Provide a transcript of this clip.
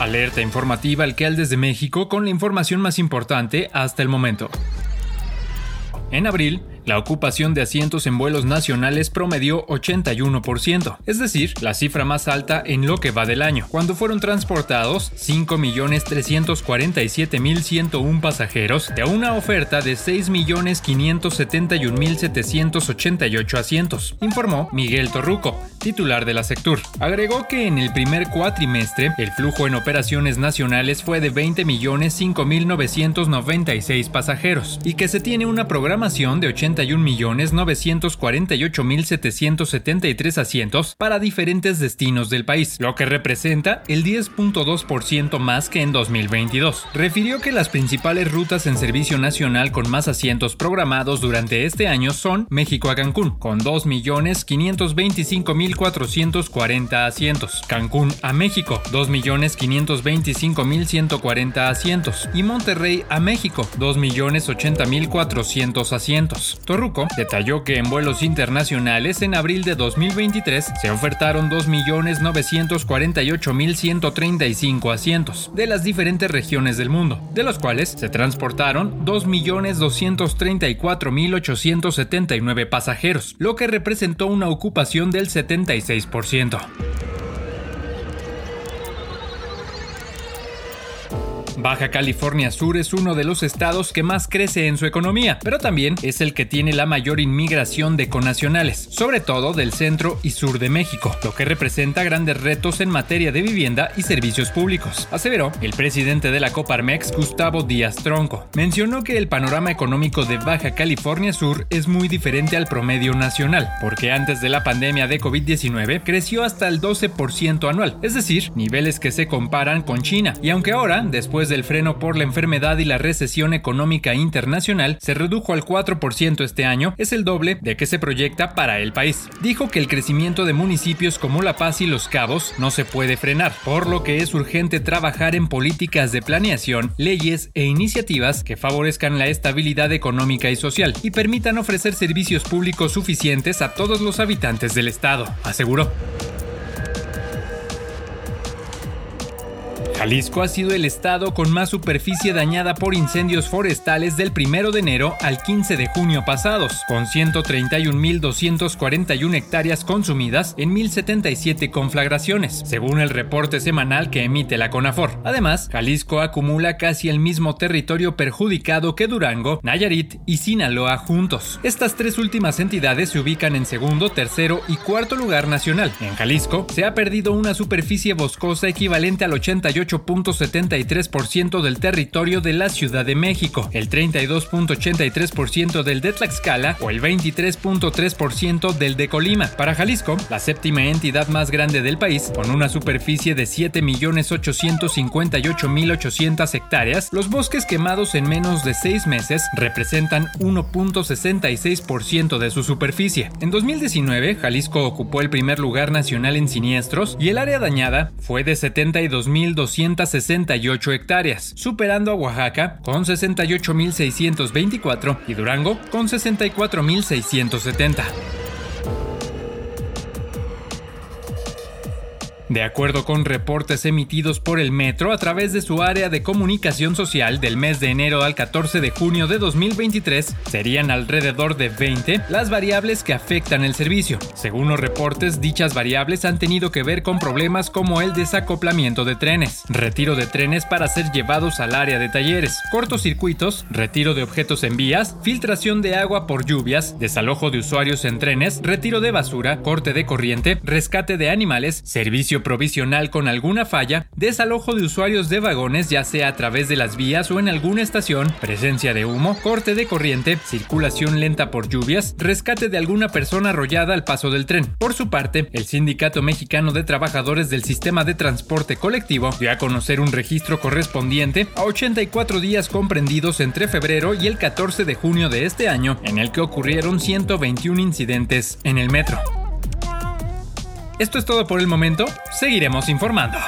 Alerta informativa al que desde México con la información más importante hasta el momento. En abril, la ocupación de asientos en vuelos nacionales promedió 81%, es decir, la cifra más alta en lo que va del año, cuando fueron transportados 5.347.101 pasajeros de una oferta de 6.571.788 asientos, informó Miguel Torruco, titular de la Sectur. Agregó que en el primer cuatrimestre el flujo en operaciones nacionales fue de 20.005.996 pasajeros y que se tiene una programación de 80 31.948.773 asientos para diferentes destinos del país, lo que representa el 10.2% más que en 2022. Refirió que las principales rutas en servicio nacional con más asientos programados durante este año son México a Cancún, con 2.525.440 asientos, Cancún a México, 2.525.140 asientos, y Monterrey a México, 2.080.400 asientos. Torruco detalló que en vuelos internacionales en abril de 2023 se ofertaron 2.948.135 asientos de las diferentes regiones del mundo, de los cuales se transportaron 2.234.879 pasajeros, lo que representó una ocupación del 76%. Baja California Sur es uno de los estados que más crece en su economía, pero también es el que tiene la mayor inmigración de conacionales, sobre todo del centro y sur de México, lo que representa grandes retos en materia de vivienda y servicios públicos, aseveró el presidente de la Coparmex, Gustavo Díaz Tronco. Mencionó que el panorama económico de Baja California Sur es muy diferente al promedio nacional, porque antes de la pandemia de COVID-19 creció hasta el 12% anual, es decir, niveles que se comparan con China, y aunque ahora, después del freno por la enfermedad y la recesión económica internacional se redujo al 4% este año, es el doble de que se proyecta para el país. Dijo que el crecimiento de municipios como La Paz y Los Cabos no se puede frenar, por lo que es urgente trabajar en políticas de planeación, leyes e iniciativas que favorezcan la estabilidad económica y social y permitan ofrecer servicios públicos suficientes a todos los habitantes del estado, aseguró. Jalisco ha sido el estado con más superficie dañada por incendios forestales del 1 de enero al 15 de junio pasados, con 131.241 hectáreas consumidas en 1.077 conflagraciones, según el reporte semanal que emite la CONAFOR. Además, Jalisco acumula casi el mismo territorio perjudicado que Durango, Nayarit y Sinaloa juntos. Estas tres últimas entidades se ubican en segundo, tercero y cuarto lugar nacional. En Jalisco se ha perdido una superficie boscosa equivalente al 88 8.73% del territorio de la Ciudad de México, el 32.83% del de Tlaxcala o el 23.3% del de Colima. Para Jalisco, la séptima entidad más grande del país, con una superficie de 7.858.800 hectáreas, los bosques quemados en menos de seis meses representan 1.66% de su superficie. En 2019, Jalisco ocupó el primer lugar nacional en siniestros y el área dañada fue de 72.200 268 hectáreas, superando a Oaxaca con 68.624 y Durango con 64.670. De acuerdo con reportes emitidos por el Metro a través de su área de comunicación social del mes de enero al 14 de junio de 2023, serían alrededor de 20 las variables que afectan el servicio. Según los reportes, dichas variables han tenido que ver con problemas como el desacoplamiento de trenes, retiro de trenes para ser llevados al área de talleres, cortocircuitos, retiro de objetos en vías, filtración de agua por lluvias, desalojo de usuarios en trenes, retiro de basura, corte de corriente, rescate de animales, provisional con alguna falla, desalojo de usuarios de vagones ya sea a través de las vías o en alguna estación, presencia de humo, corte de corriente, circulación lenta por lluvias, rescate de alguna persona arrollada al paso del tren. Por su parte, el Sindicato Mexicano de Trabajadores del Sistema de Transporte Colectivo dio a conocer un registro correspondiente a 84 días comprendidos entre febrero y el 14 de junio de este año, en el que ocurrieron 121 incidentes en el metro. Esto es todo por el momento, seguiremos informando.